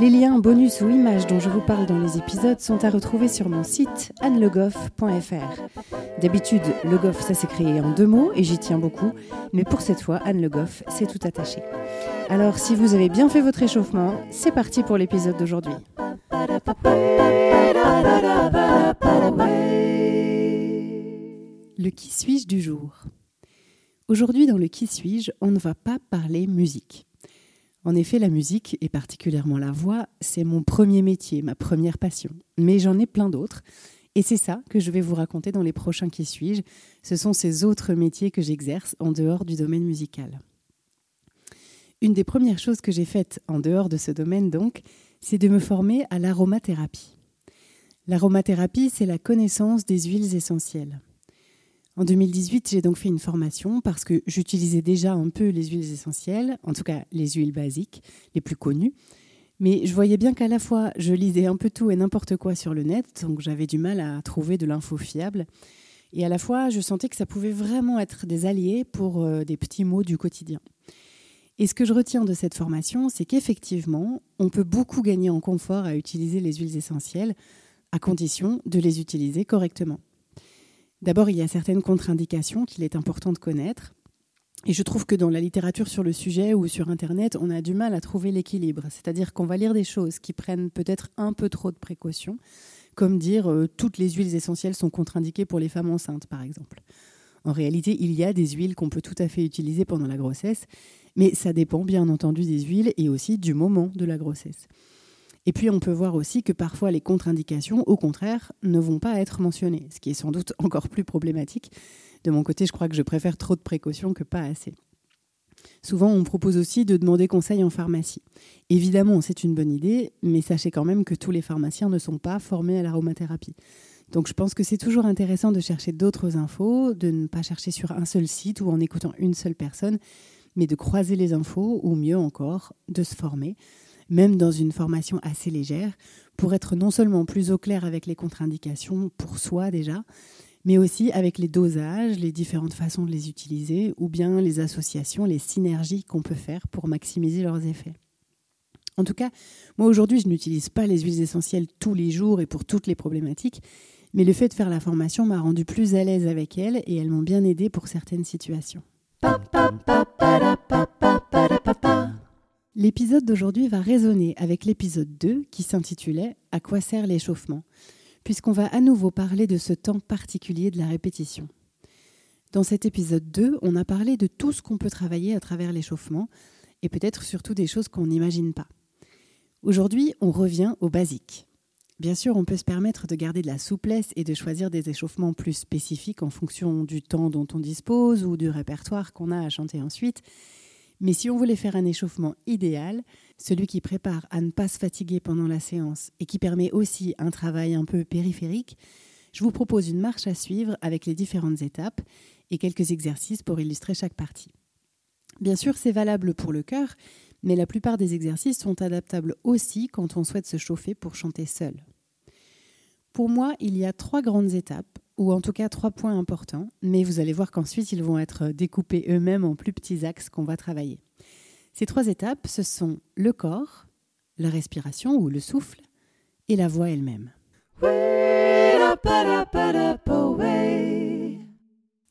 Les liens, bonus ou images dont je vous parle dans les épisodes sont à retrouver sur mon site annelegoff.fr. D'habitude, Le Goff, ça s'est créé en deux mots et j'y tiens beaucoup, mais pour cette fois, Anne Le Goff, c'est tout attaché. Alors, si vous avez bien fait votre échauffement, c'est parti pour l'épisode d'aujourd'hui. Le qui suis-je du jour? Aujourd'hui, dans le qui suis-je, on ne va pas parler musique. En effet, la musique, et particulièrement la voix, c'est mon premier métier, ma première passion. Mais j'en ai plein d'autres. Et c'est ça que je vais vous raconter dans les prochains Qui suis-je? Ce sont ces autres métiers que j'exerce en dehors du domaine musical. Une des premières choses que j'ai faites en dehors de ce domaine, donc, c'est de me former à l'aromathérapie. L'aromathérapie, c'est la connaissance des huiles essentielles. En 2018, j'ai donc fait une formation parce que j'utilisais déjà un peu les huiles essentielles, en tout cas les huiles basiques, les plus connues. Mais je voyais bien qu'à la fois, je lisais un peu tout et n'importe quoi sur le net, donc j'avais du mal à trouver de l'info fiable. Et à la fois, je sentais que ça pouvait vraiment être des alliés pour euh, des petits mots du quotidien. Et ce que je retiens de cette formation, c'est qu'effectivement, on peut beaucoup gagner en confort à utiliser les huiles essentielles, à condition de les utiliser correctement. D'abord, il y a certaines contre-indications qu'il est important de connaître. Et je trouve que dans la littérature sur le sujet ou sur Internet, on a du mal à trouver l'équilibre. C'est-à-dire qu'on va lire des choses qui prennent peut-être un peu trop de précautions, comme dire euh, toutes les huiles essentielles sont contre-indiquées pour les femmes enceintes, par exemple. En réalité, il y a des huiles qu'on peut tout à fait utiliser pendant la grossesse, mais ça dépend bien entendu des huiles et aussi du moment de la grossesse. Et puis on peut voir aussi que parfois les contre-indications, au contraire, ne vont pas être mentionnées, ce qui est sans doute encore plus problématique. De mon côté, je crois que je préfère trop de précautions que pas assez. Souvent, on propose aussi de demander conseil en pharmacie. Évidemment, c'est une bonne idée, mais sachez quand même que tous les pharmaciens ne sont pas formés à l'aromathérapie. Donc je pense que c'est toujours intéressant de chercher d'autres infos, de ne pas chercher sur un seul site ou en écoutant une seule personne, mais de croiser les infos, ou mieux encore, de se former, même dans une formation assez légère, pour être non seulement plus au clair avec les contre-indications pour soi déjà, mais aussi avec les dosages, les différentes façons de les utiliser, ou bien les associations, les synergies qu'on peut faire pour maximiser leurs effets. En tout cas, moi aujourd'hui, je n'utilise pas les huiles essentielles tous les jours et pour toutes les problématiques, mais le fait de faire la formation m'a rendu plus à l'aise avec elles et elles m'ont bien aidé pour certaines situations. L'épisode d'aujourd'hui va résonner avec l'épisode 2 qui s'intitulait À quoi sert l'échauffement puisqu'on va à nouveau parler de ce temps particulier de la répétition. Dans cet épisode 2, on a parlé de tout ce qu'on peut travailler à travers l'échauffement et peut-être surtout des choses qu'on n'imagine pas. Aujourd'hui, on revient au basique. Bien sûr, on peut se permettre de garder de la souplesse et de choisir des échauffements plus spécifiques en fonction du temps dont on dispose ou du répertoire qu'on a à chanter ensuite. Mais si on voulait faire un échauffement idéal, celui qui prépare à ne pas se fatiguer pendant la séance et qui permet aussi un travail un peu périphérique, je vous propose une marche à suivre avec les différentes étapes et quelques exercices pour illustrer chaque partie. Bien sûr, c'est valable pour le cœur, mais la plupart des exercices sont adaptables aussi quand on souhaite se chauffer pour chanter seul. Pour moi, il y a trois grandes étapes, ou en tout cas trois points importants, mais vous allez voir qu'ensuite ils vont être découpés eux-mêmes en plus petits axes qu'on va travailler. Ces trois étapes, ce sont le corps, la respiration ou le souffle, et la voix elle-même.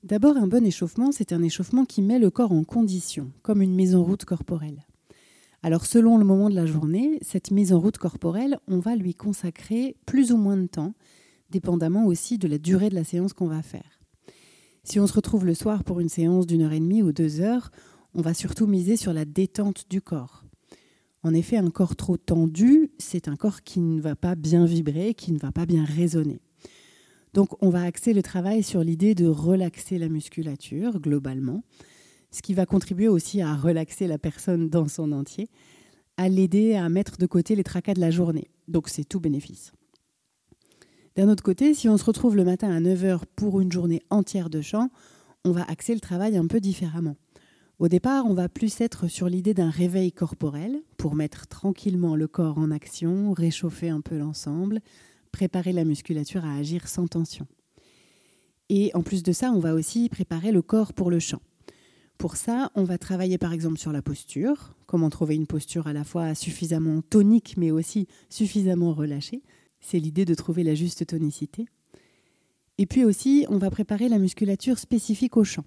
D'abord, un bon échauffement, c'est un échauffement qui met le corps en condition, comme une mise en route corporelle. Alors selon le moment de la journée, cette mise en route corporelle, on va lui consacrer plus ou moins de temps, dépendamment aussi de la durée de la séance qu'on va faire. Si on se retrouve le soir pour une séance d'une heure et demie ou deux heures, on va surtout miser sur la détente du corps. En effet, un corps trop tendu, c'est un corps qui ne va pas bien vibrer, qui ne va pas bien résonner. Donc on va axer le travail sur l'idée de relaxer la musculature globalement, ce qui va contribuer aussi à relaxer la personne dans son entier. à l'aider à mettre de côté les tracas de la journée. Donc c'est tout bénéfice. D'un autre côté, si on se retrouve le matin à 9h pour une journée entière de chant, on va axer le travail un peu différemment. Au départ, on va plus être sur l'idée d'un réveil corporel pour mettre tranquillement le corps en action, réchauffer un peu l'ensemble, préparer la musculature à agir sans tension. Et en plus de ça, on va aussi préparer le corps pour le chant. Pour ça, on va travailler par exemple sur la posture, comment trouver une posture à la fois suffisamment tonique mais aussi suffisamment relâchée. C'est l'idée de trouver la juste tonicité. Et puis aussi, on va préparer la musculature spécifique au chant.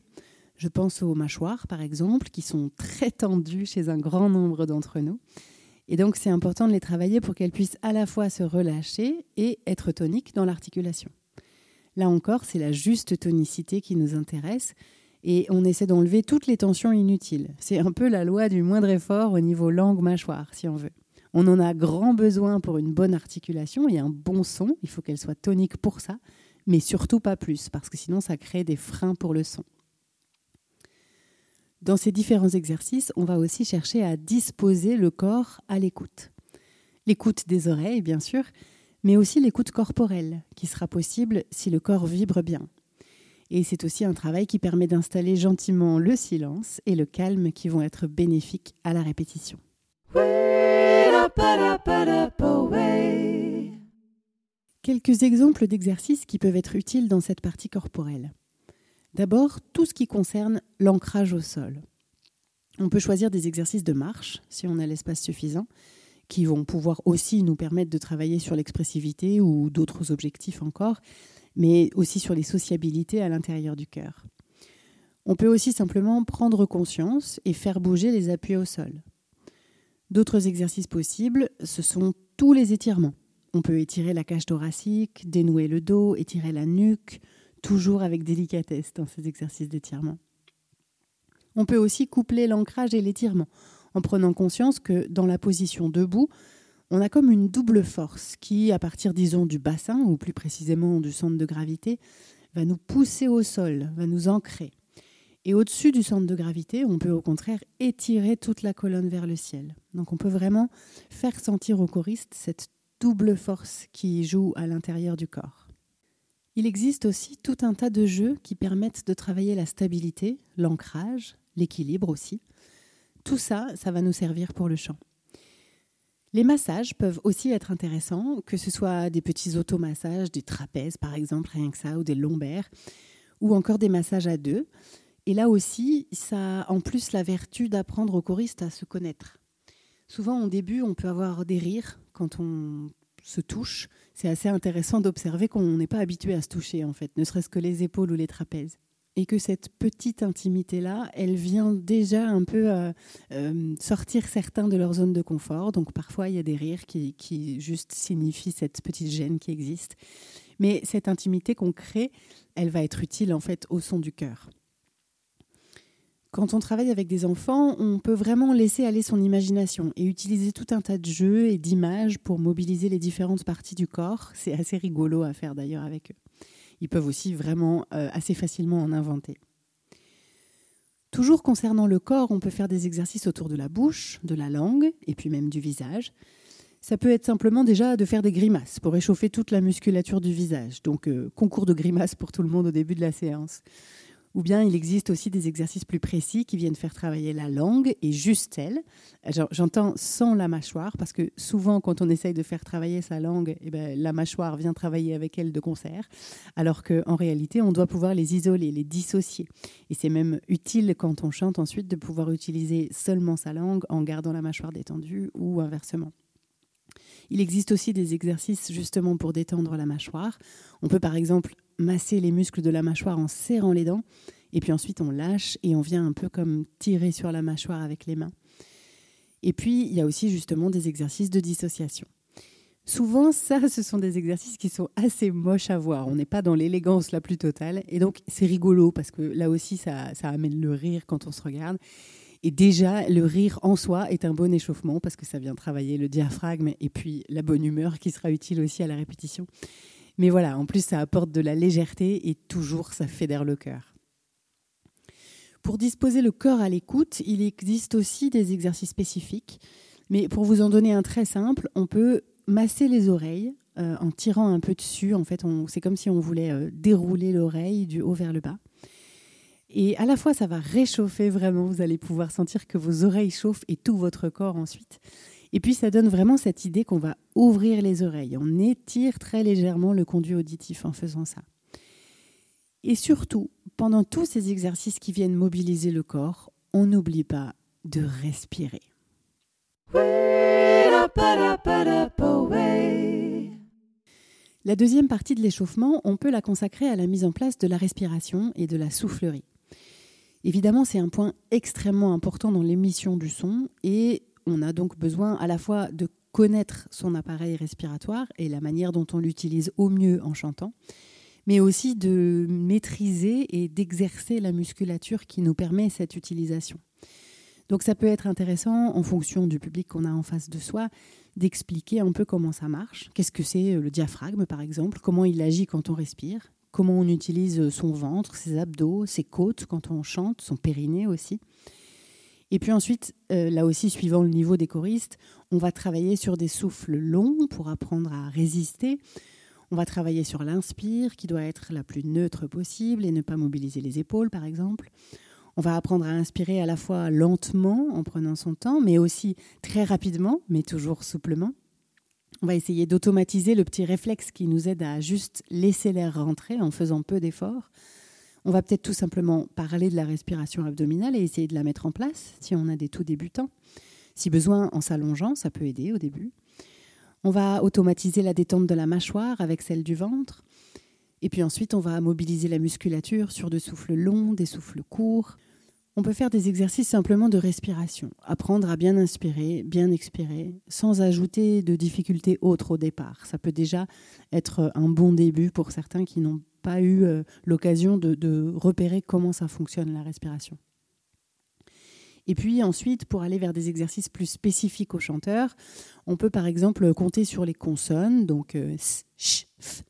Je pense aux mâchoires, par exemple, qui sont très tendues chez un grand nombre d'entre nous. Et donc, c'est important de les travailler pour qu'elles puissent à la fois se relâcher et être toniques dans l'articulation. Là encore, c'est la juste tonicité qui nous intéresse et on essaie d'enlever toutes les tensions inutiles. C'est un peu la loi du moindre effort au niveau langue-mâchoire, si on veut. On en a grand besoin pour une bonne articulation et un bon son. Il faut qu'elle soit tonique pour ça, mais surtout pas plus, parce que sinon ça crée des freins pour le son. Dans ces différents exercices, on va aussi chercher à disposer le corps à l'écoute. L'écoute des oreilles, bien sûr, mais aussi l'écoute corporelle, qui sera possible si le corps vibre bien. Et c'est aussi un travail qui permet d'installer gentiment le silence et le calme qui vont être bénéfiques à la répétition. Quelques exemples d'exercices qui peuvent être utiles dans cette partie corporelle. D'abord, tout ce qui concerne l'ancrage au sol. On peut choisir des exercices de marche, si on a l'espace suffisant, qui vont pouvoir aussi nous permettre de travailler sur l'expressivité ou d'autres objectifs encore, mais aussi sur les sociabilités à l'intérieur du cœur. On peut aussi simplement prendre conscience et faire bouger les appuis au sol. D'autres exercices possibles, ce sont tous les étirements. On peut étirer la cage thoracique, dénouer le dos, étirer la nuque, toujours avec délicatesse dans ces exercices d'étirement. On peut aussi coupler l'ancrage et l'étirement en prenant conscience que dans la position debout, on a comme une double force qui, à partir, disons, du bassin, ou plus précisément du centre de gravité, va nous pousser au sol, va nous ancrer. Et au-dessus du centre de gravité, on peut au contraire étirer toute la colonne vers le ciel. Donc on peut vraiment faire sentir au choriste cette double force qui joue à l'intérieur du corps. Il existe aussi tout un tas de jeux qui permettent de travailler la stabilité, l'ancrage, l'équilibre aussi. Tout ça, ça va nous servir pour le chant. Les massages peuvent aussi être intéressants, que ce soit des petits automassages, des trapèzes par exemple, rien que ça, ou des lombaires, ou encore des massages à deux. Et là aussi, ça a en plus la vertu d'apprendre aux choristes à se connaître. Souvent, au début, on peut avoir des rires quand on se touche, c'est assez intéressant d'observer qu'on n'est pas habitué à se toucher, en fait, ne serait-ce que les épaules ou les trapèzes. Et que cette petite intimité-là, elle vient déjà un peu euh, euh, sortir certains de leur zone de confort. Donc parfois, il y a des rires qui, qui juste signifient cette petite gêne qui existe. Mais cette intimité qu'on crée, elle va être utile en fait au son du cœur. Quand on travaille avec des enfants, on peut vraiment laisser aller son imagination et utiliser tout un tas de jeux et d'images pour mobiliser les différentes parties du corps. C'est assez rigolo à faire d'ailleurs avec eux. Ils peuvent aussi vraiment euh, assez facilement en inventer. Toujours concernant le corps, on peut faire des exercices autour de la bouche, de la langue et puis même du visage. Ça peut être simplement déjà de faire des grimaces pour réchauffer toute la musculature du visage. Donc euh, concours de grimaces pour tout le monde au début de la séance. Ou bien il existe aussi des exercices plus précis qui viennent faire travailler la langue et juste elle. J'entends sans la mâchoire parce que souvent quand on essaye de faire travailler sa langue, eh ben, la mâchoire vient travailler avec elle de concert, alors qu'en réalité on doit pouvoir les isoler, les dissocier. Et c'est même utile quand on chante ensuite de pouvoir utiliser seulement sa langue en gardant la mâchoire détendue ou inversement. Il existe aussi des exercices justement pour détendre la mâchoire. On peut par exemple masser les muscles de la mâchoire en serrant les dents, et puis ensuite on lâche et on vient un peu comme tirer sur la mâchoire avec les mains. Et puis il y a aussi justement des exercices de dissociation. Souvent, ça, ce sont des exercices qui sont assez moches à voir. On n'est pas dans l'élégance la plus totale. Et donc, c'est rigolo parce que là aussi, ça, ça amène le rire quand on se regarde. Et déjà, le rire en soi est un bon échauffement parce que ça vient travailler le diaphragme et puis la bonne humeur qui sera utile aussi à la répétition. Mais voilà, en plus, ça apporte de la légèreté et toujours, ça fédère le cœur. Pour disposer le corps à l'écoute, il existe aussi des exercices spécifiques. Mais pour vous en donner un très simple, on peut masser les oreilles euh, en tirant un peu dessus. En fait, c'est comme si on voulait euh, dérouler l'oreille du haut vers le bas. Et à la fois, ça va réchauffer vraiment. Vous allez pouvoir sentir que vos oreilles chauffent et tout votre corps ensuite. Et puis, ça donne vraiment cette idée qu'on va ouvrir les oreilles. On étire très légèrement le conduit auditif en faisant ça. Et surtout, pendant tous ces exercices qui viennent mobiliser le corps, on n'oublie pas de respirer. La deuxième partie de l'échauffement, on peut la consacrer à la mise en place de la respiration et de la soufflerie. Évidemment, c'est un point extrêmement important dans l'émission du son et on a donc besoin à la fois de connaître son appareil respiratoire et la manière dont on l'utilise au mieux en chantant, mais aussi de maîtriser et d'exercer la musculature qui nous permet cette utilisation. Donc ça peut être intéressant, en fonction du public qu'on a en face de soi, d'expliquer un peu comment ça marche. Qu'est-ce que c'est euh, le diaphragme, par exemple? Comment il agit quand on respire? Comment on utilise son ventre, ses abdos, ses côtes quand on chante, son périnée aussi? Et puis ensuite, euh, là aussi, suivant le niveau des choristes, on va travailler sur des souffles longs pour apprendre à résister. On va travailler sur l'inspire, qui doit être la plus neutre possible et ne pas mobiliser les épaules, par exemple. On va apprendre à inspirer à la fois lentement, en prenant son temps, mais aussi très rapidement, mais toujours souplement. On va essayer d'automatiser le petit réflexe qui nous aide à juste laisser l'air rentrer en faisant peu d'efforts. On va peut-être tout simplement parler de la respiration abdominale et essayer de la mettre en place si on a des tout débutants. Si besoin, en s'allongeant, ça peut aider au début. On va automatiser la détente de la mâchoire avec celle du ventre. Et puis ensuite, on va mobiliser la musculature sur des souffles longs, des souffles courts. On peut faire des exercices simplement de respiration, apprendre à bien inspirer, bien expirer, sans ajouter de difficultés autres au départ. Ça peut déjà être un bon début pour certains qui n'ont pas eu euh, l'occasion de, repérer comment ça fonctionne la respiration. Et puis ensuite, pour aller vers des exercices plus spécifiques aux chanteurs, on peut par exemple compter sur les consonnes, donc euh, s, ch, f,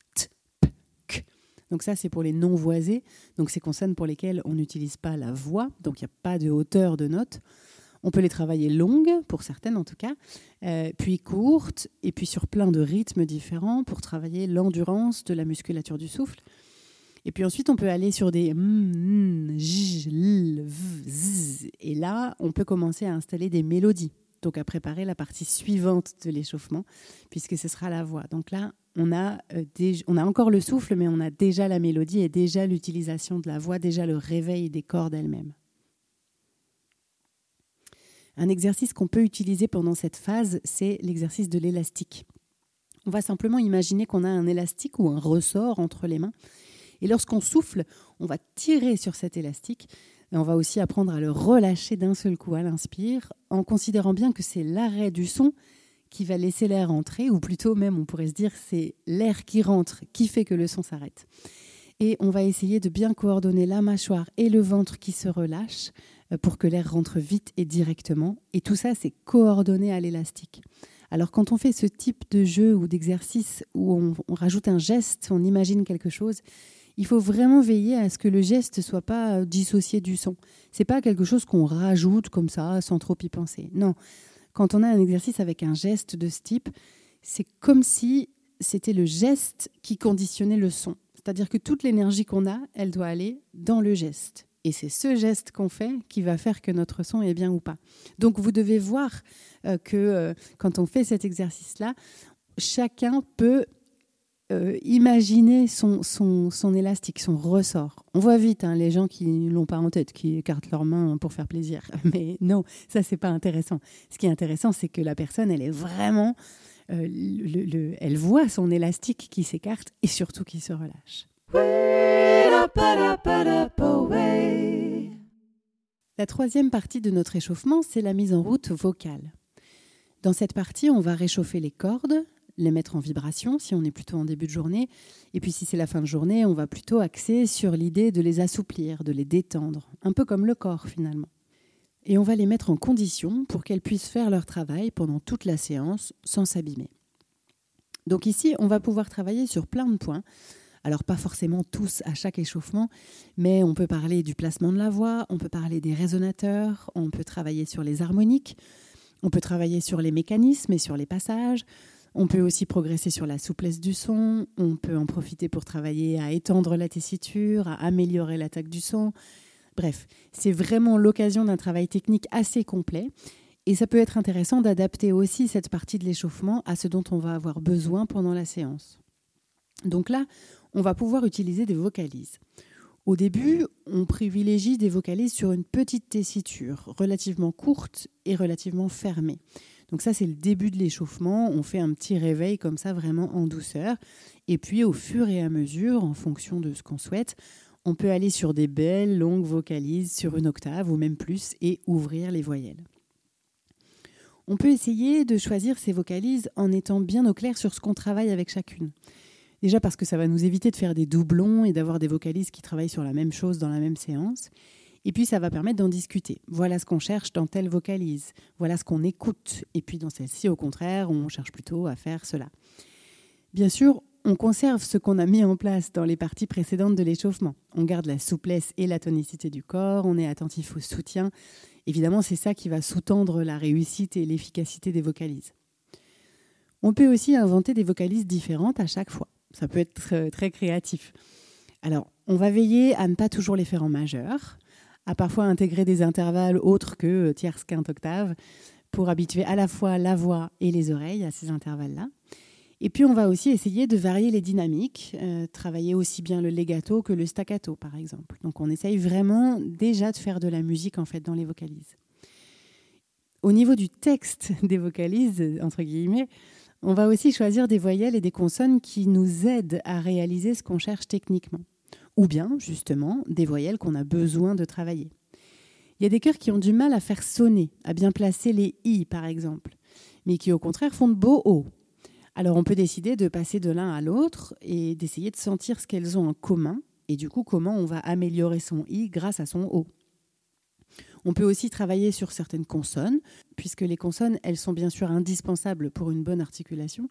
donc ça, c'est pour les non voisés. Donc ces consonnes pour lesquelles on n'utilise pas la voix, donc il n'y a pas de hauteur de note. On peut les travailler longues, pour certaines en tout cas, euh, puis courtes, et puis sur plein de rythmes différents pour travailler l'endurance de la musculature du souffle. Et puis ensuite, on peut aller sur des et là, on peut commencer à installer des mélodies. Donc à préparer la partie suivante de l'échauffement, puisque ce sera la voix. Donc là, on a, euh, on a encore le souffle, mais on a déjà la mélodie et déjà l'utilisation de la voix, déjà le réveil des cordes elles-mêmes. Un exercice qu'on peut utiliser pendant cette phase, c'est l'exercice de l'élastique. On va simplement imaginer qu'on a un élastique ou un ressort entre les mains. Et lorsqu'on souffle, on va tirer sur cet élastique. On va aussi apprendre à le relâcher d'un seul coup à l'inspire, en considérant bien que c'est l'arrêt du son qui va laisser l'air entrer, ou plutôt même on pourrait se dire c'est l'air qui rentre qui fait que le son s'arrête. Et on va essayer de bien coordonner la mâchoire et le ventre qui se relâchent euh, pour que l'air rentre vite et directement. Et tout ça, c'est coordonné à l'élastique. Alors quand on fait ce type de jeu ou d'exercice où on, rajoute un geste, on imagine quelque chose, il faut vraiment veiller à ce que le geste soit pas euh, dissocié du son. C'est pas quelque chose qu'on rajoute comme ça sans trop y penser. Non, quand on a un exercice avec un geste de ce type, c'est comme si c'était le geste qui conditionnait le son. C'est-à-dire que toute l'énergie qu'on a, elle doit aller dans le geste. Et c'est ce geste qu'on fait qui va faire que notre son est bien ou pas. Donc vous devez voir euh, que euh, quand on fait cet exercice-là, chacun peut euh, imaginer son, son, élastique, son ressort. On voit vite hein, les gens qui ne l'ont pas en tête, qui écartent leurs mains pour faire plaisir. Mais non, ça, c'est pas intéressant. Ce qui est intéressant, c'est que la personne, elle est vraiment. Euh, le, elle voit son élastique qui s'écarte et surtout qui se relâche. La troisième partie de notre échauffement, c'est la mise en route vocale. Dans cette partie, on va réchauffer les cordes, les mettre en vibration si on est plutôt en début de journée. Et puis si c'est la fin de journée, on va plutôt axer sur l'idée de les assouplir, de les détendre, un peu comme le corps finalement. Et on va les mettre en condition pour qu'elles puissent faire leur travail pendant toute la séance sans s'abîmer. Donc ici, on va pouvoir travailler sur plein de points. Alors pas forcément tous à chaque échauffement, mais on peut parler du placement de la voix, on peut parler des résonateurs, on peut travailler sur les harmoniques, On peut travailler sur les mécanismes et sur les passages. On peut aussi progresser sur la souplesse du son. On peut en profiter pour travailler à étendre la tessiture, à améliorer l'attaque du son. Bref, c'est vraiment l'occasion d'un travail technique assez complet. Et ça peut être intéressant d'adapter aussi cette partie de l'échauffement à ce dont on va avoir besoin pendant la séance. Donc là, on va pouvoir utiliser des vocalises. Au début, on privilégie des vocalises sur une petite tessiture, relativement courte et relativement fermée. Donc ça, c'est le début de l'échauffement. On fait un petit réveil comme ça, vraiment en douceur. Et puis, au fur et à mesure, en fonction de ce qu'on souhaite, on peut aller sur des belles, longues vocalises sur une octave ou même plus et ouvrir les voyelles. On peut essayer de choisir ces vocalises en étant bien au clair sur ce qu'on travaille avec chacune. Déjà parce que ça va nous éviter de faire des doublons et d'avoir des vocalistes qui travaillent sur la même chose dans la même séance. Et puis ça va permettre d'en discuter. Voilà ce qu'on cherche dans telle vocalise. Voilà ce qu'on écoute. Et puis dans celle-ci, au contraire, on cherche plutôt à faire cela. Bien sûr, on conserve ce qu'on a mis en place dans les parties précédentes de l'échauffement. On garde la souplesse et la tonicité du corps, on est attentif au soutien. Évidemment, c'est ça qui va sous-tendre la réussite et l'efficacité des vocalises. On peut aussi inventer des vocalises différentes à chaque fois. Ça peut être très créatif. Alors, on va veiller à ne pas toujours les faire en majeur, à parfois intégrer des intervalles autres que tierce, quinte, octave, pour habituer à la fois la voix et les oreilles à ces intervalles-là. Et puis on va aussi essayer de varier les dynamiques, euh, travailler aussi bien le legato que le staccato par exemple. Donc on essaye vraiment déjà de faire de la musique en fait dans les vocalises. Au niveau du texte des vocalises, entre guillemets, on va aussi choisir des voyelles et des consonnes qui nous aident à réaliser ce qu'on cherche techniquement. Ou bien, justement, des voyelles qu'on a besoin de travailler. Il y a des chœurs qui ont du mal à faire sonner, à bien placer les i, par exemple, mais qui au contraire font de beaux o. Alors on peut décider de passer de l'un à l'autre et d'essayer de sentir ce qu'elles ont en commun, et du coup comment on va améliorer son i grâce à son o. On peut aussi travailler sur certaines consonnes, puisque les consonnes, elles sont bien sûr indispensables pour une bonne articulation,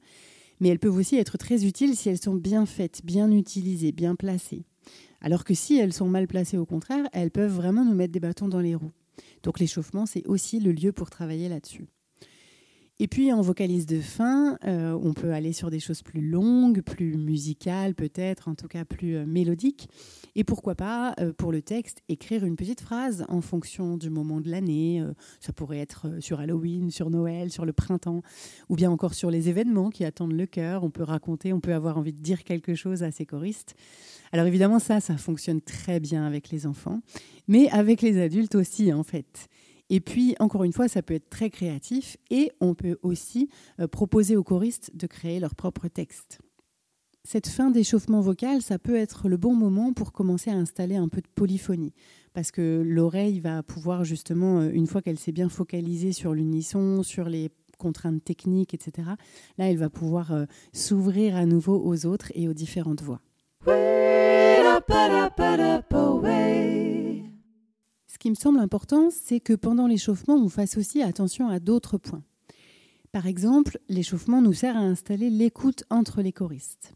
mais elles peuvent aussi être très utiles si elles sont bien faites, bien utilisées, bien placées. Alors que si elles sont mal placées, au contraire, elles peuvent vraiment nous mettre des bâtons dans les roues. Donc l'échauffement, c'est aussi le lieu pour travailler là-dessus. Et puis en vocalise de fin, euh, on peut aller sur des choses plus longues, plus musicales peut-être, en tout cas plus euh, mélodiques. Et pourquoi pas, euh, pour le texte, écrire une petite phrase en fonction du moment de l'année. ça pourrait être sur Halloween, sur Noël, sur le printemps, ou bien encore sur les événements qui attendent le cœur. On peut raconter, on peut avoir envie de dire quelque chose à ses choristes. Alors évidemment, ça, ça fonctionne très bien avec les enfants, mais avec les adultes aussi en fait. Et puis, encore une fois, ça peut être très créatif et on peut aussi euh, proposer aux choristes de créer leur propre texte. Cette fin d'échauffement vocal, ça peut être le bon moment pour commencer à installer un peu de polyphonie, parce que l'oreille va pouvoir justement, euh, une fois qu'elle s'est bien focalisée sur l'unisson, sur les contraintes techniques, etc., là, elle va pouvoir euh, s'ouvrir à nouveau aux autres et aux différentes voix. Qui me semble important, c'est que pendant l'échauffement, on fasse aussi attention à d'autres points. Par exemple, l'échauffement nous sert à installer l'écoute entre les choristes.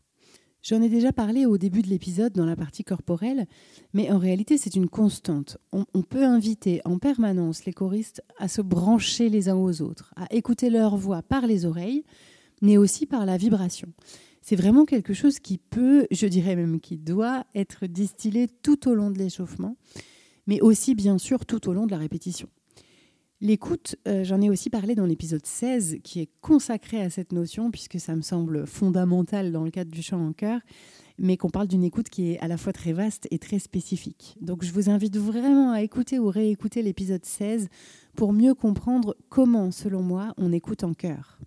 J'en ai déjà parlé au début de l'épisode dans la partie corporelle, mais en réalité c'est une constante. On, on, peut inviter en permanence les choristes à se brancher les uns aux autres, à écouter leur voix par les oreilles, mais aussi par la vibration. C'est vraiment quelque chose qui peut, je dirais même qui doit être distillé tout au long de l'échauffement mais aussi bien sûr tout au long de la répétition. L'écoute, euh, j'en ai aussi parlé dans l'épisode 16, qui est consacré à cette notion, puisque ça me semble fondamental dans le cadre du chant en chœur, mais qu'on parle d'une écoute qui est à la fois très vaste et très spécifique. Donc je vous invite vraiment à écouter ou réécouter l'épisode 16 pour mieux comprendre comment, selon moi, on écoute en chœur.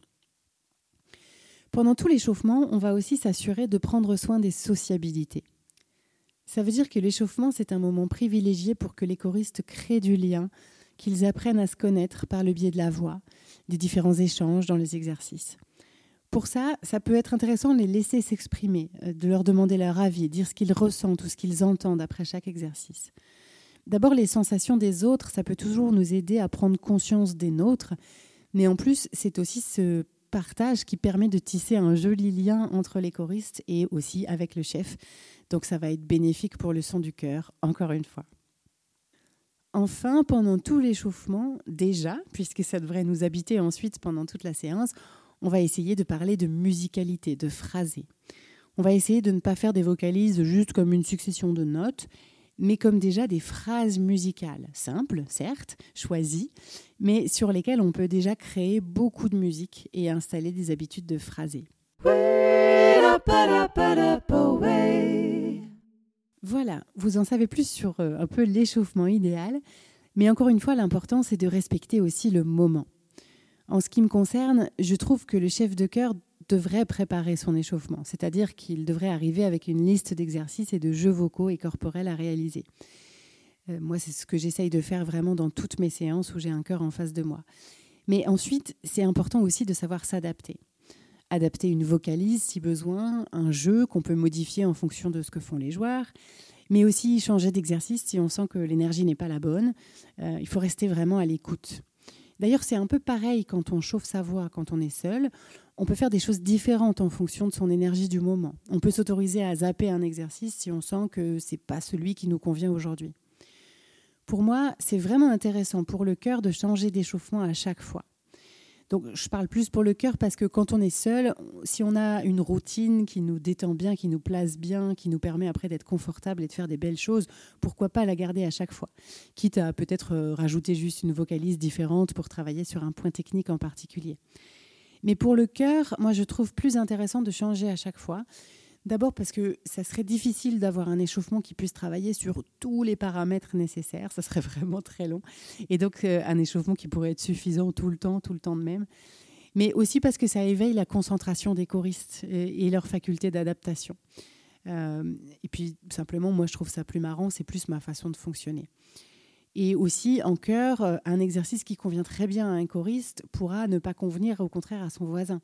Pendant tout l'échauffement, on va aussi s'assurer de prendre soin des sociabilités. Ça veut dire que l'échauffement, c'est un moment privilégié pour que les choristes créent du lien, qu'ils apprennent à se connaître par le biais de la voix, des différents échanges dans les exercices. Pour ça, ça peut être intéressant de les laisser s'exprimer, euh, de leur demander leur avis, dire ce qu'ils ressentent ou ce qu'ils entendent après chaque exercice. D'abord, les sensations des autres, ça peut toujours nous aider à prendre conscience des nôtres, mais en plus, c'est aussi ce partage qui permet de tisser un joli lien entre les choristes et aussi avec le chef. Donc ça va être bénéfique pour le son du cœur, encore une fois. Enfin, pendant tout l'échauffement, déjà, puisque ça devrait nous habiter ensuite pendant toute la séance, on va essayer de parler de musicalité, de phrasé. On va essayer de ne pas faire des vocalises juste comme une succession de notes, mais comme déjà des phrases musicales, simples, certes, choisies, mais sur lesquelles on peut déjà créer beaucoup de musique et installer des habitudes de phrasé. Voilà, vous en savez plus sur euh, un peu l'échauffement idéal, mais encore une fois, l'important c'est de respecter aussi le moment. En ce qui me concerne, je trouve que le chef de chœur devrait préparer son échauffement, c'est-à-dire qu'il devrait arriver avec une liste d'exercices et de jeux vocaux et corporels à réaliser. Euh, moi, c'est ce que j'essaye de faire vraiment dans toutes mes séances où j'ai un cœur en face de moi. Mais ensuite, c'est important aussi de savoir s'adapter. Adapter une vocalise si besoin, un jeu qu'on peut modifier en fonction de ce que font les joueurs, mais aussi changer d'exercice si on sent que l'énergie n'est pas la bonne. Euh, il faut rester vraiment à l'écoute. D'ailleurs, c'est un peu pareil quand on chauffe sa voix, quand on est seul. On peut faire des choses différentes en fonction de son énergie du moment. On peut s'autoriser à zapper un exercice si on sent que c'est pas celui qui nous convient aujourd'hui. Pour moi, c'est vraiment intéressant pour le cœur de changer d'échauffement à chaque fois. Donc, je parle plus pour le cœur parce que quand on est seul, si on a une routine qui nous détend bien, qui nous place bien, qui nous permet après d'être confortable et de faire des belles choses, pourquoi pas la garder à chaque fois? Quitte à peut-être euh, rajouter juste une vocalise différente pour travailler sur un point technique en particulier. Mais pour le cœur, moi, je trouve plus intéressant de changer à chaque fois D'abord parce que ça serait difficile d'avoir un échauffement qui puisse travailler sur tous les paramètres nécessaires, ça serait vraiment très long. Et donc euh, un échauffement qui pourrait être suffisant tout le temps, tout le temps de même. Mais aussi parce que ça éveille la concentration des choristes et, leur faculté d'adaptation. Euh, et puis simplement, moi je trouve ça plus marrant, c'est plus ma façon de fonctionner. Et aussi, en chœur, euh, un exercice qui convient très bien à un choriste pourra ne pas convenir au contraire à son voisin.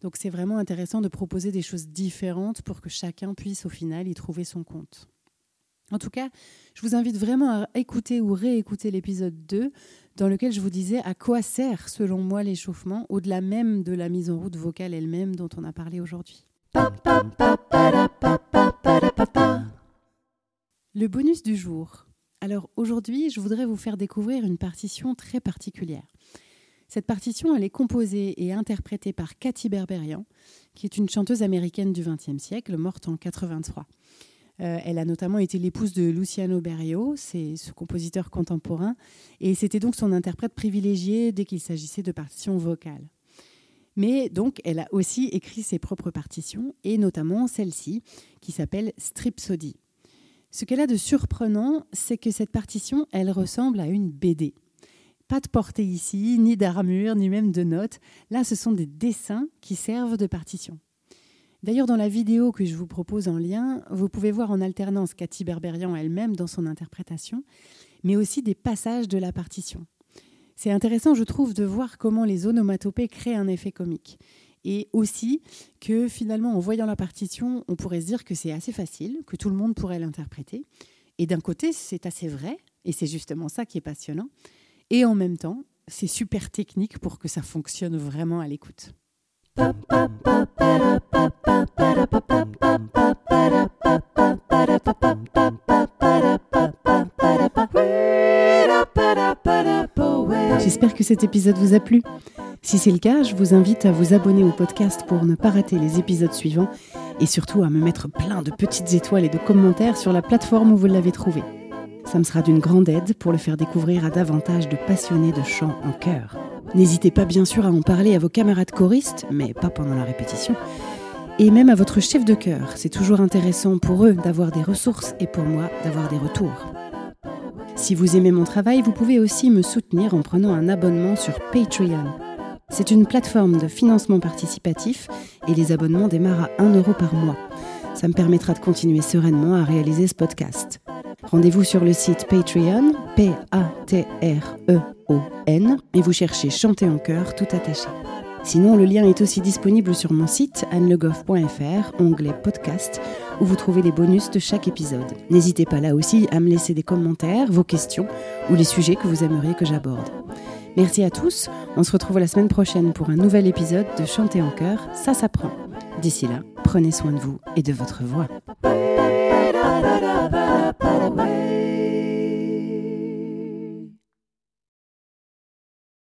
Donc c'est vraiment intéressant de proposer des choses différentes pour que chacun puisse au final y trouver son compte. En tout cas, je vous invite vraiment à écouter ou réécouter l'épisode 2 dans lequel je vous disais à quoi sert selon moi l'échauffement au-delà même de la mise en route vocale elle-même dont on a parlé aujourd'hui. Le bonus du jour. Alors aujourd'hui, je voudrais vous faire découvrir une partition très particulière. Cette partition, elle est composée et interprétée par Cathy Berberian, qui est une chanteuse américaine du XXe siècle, morte en 83. Euh, elle a notamment été l'épouse de Luciano Berio, c'est ce compositeur contemporain, et c'était donc son interprète privilégié dès qu'il s'agissait de partitions vocales. Mais donc, elle a aussi écrit ses propres partitions, et notamment celle-ci, qui s'appelle Stripsody. Ce qu'elle a de surprenant, c'est que cette partition, elle ressemble à une BD. Pas de portée ici, ni d'armure, ni même de notes. Là, ce sont des dessins qui servent de partition. D'ailleurs, dans la vidéo que je vous propose en lien, vous pouvez voir en alternance Cathy Berberian elle-même dans son interprétation, mais aussi des passages de la partition. C'est intéressant, je trouve, de voir comment les onomatopées créent un effet comique. Et aussi que finalement, en voyant la partition, on pourrait se dire que c'est assez facile, que tout le monde pourrait l'interpréter. Et d'un côté, c'est assez vrai, et c'est justement ça qui est passionnant. Et en même temps, c'est super technique pour que ça fonctionne vraiment à l'écoute. J'espère que cet épisode vous a plu. Si c'est le cas, je vous invite à vous abonner au podcast pour ne pas rater les épisodes suivants et surtout à me mettre plein de petites étoiles et de commentaires sur la plateforme où vous l'avez trouvé. Ça me sera d'une grande aide pour le faire découvrir à davantage de passionnés de chant en chœur. N'hésitez pas bien sûr à en parler à vos camarades choristes, mais pas pendant la répétition, et même à votre chef de chœur. C'est toujours intéressant pour eux d'avoir des ressources et pour moi d'avoir des retours. Si vous aimez mon travail, vous pouvez aussi me soutenir en prenant un abonnement sur Patreon. C'est une plateforme de financement participatif et les abonnements démarrent à 1 euro par mois. Ça me permettra de continuer sereinement à réaliser ce podcast. Rendez-vous sur le site Patreon, P-A-T-R-E-O-N, et vous cherchez Chanter en chœur tout attaché. Sinon, le lien est aussi disponible sur mon site annelegoff.fr, onglet podcast, où vous trouvez les bonus de chaque épisode. N'hésitez pas là aussi à me laisser des commentaires, vos questions ou les sujets que vous aimeriez que j'aborde. Merci à tous, on se retrouve la semaine prochaine pour un nouvel épisode de Chanter en chœur, ça s'apprend. D'ici là, prenez soin de vous et de votre voix.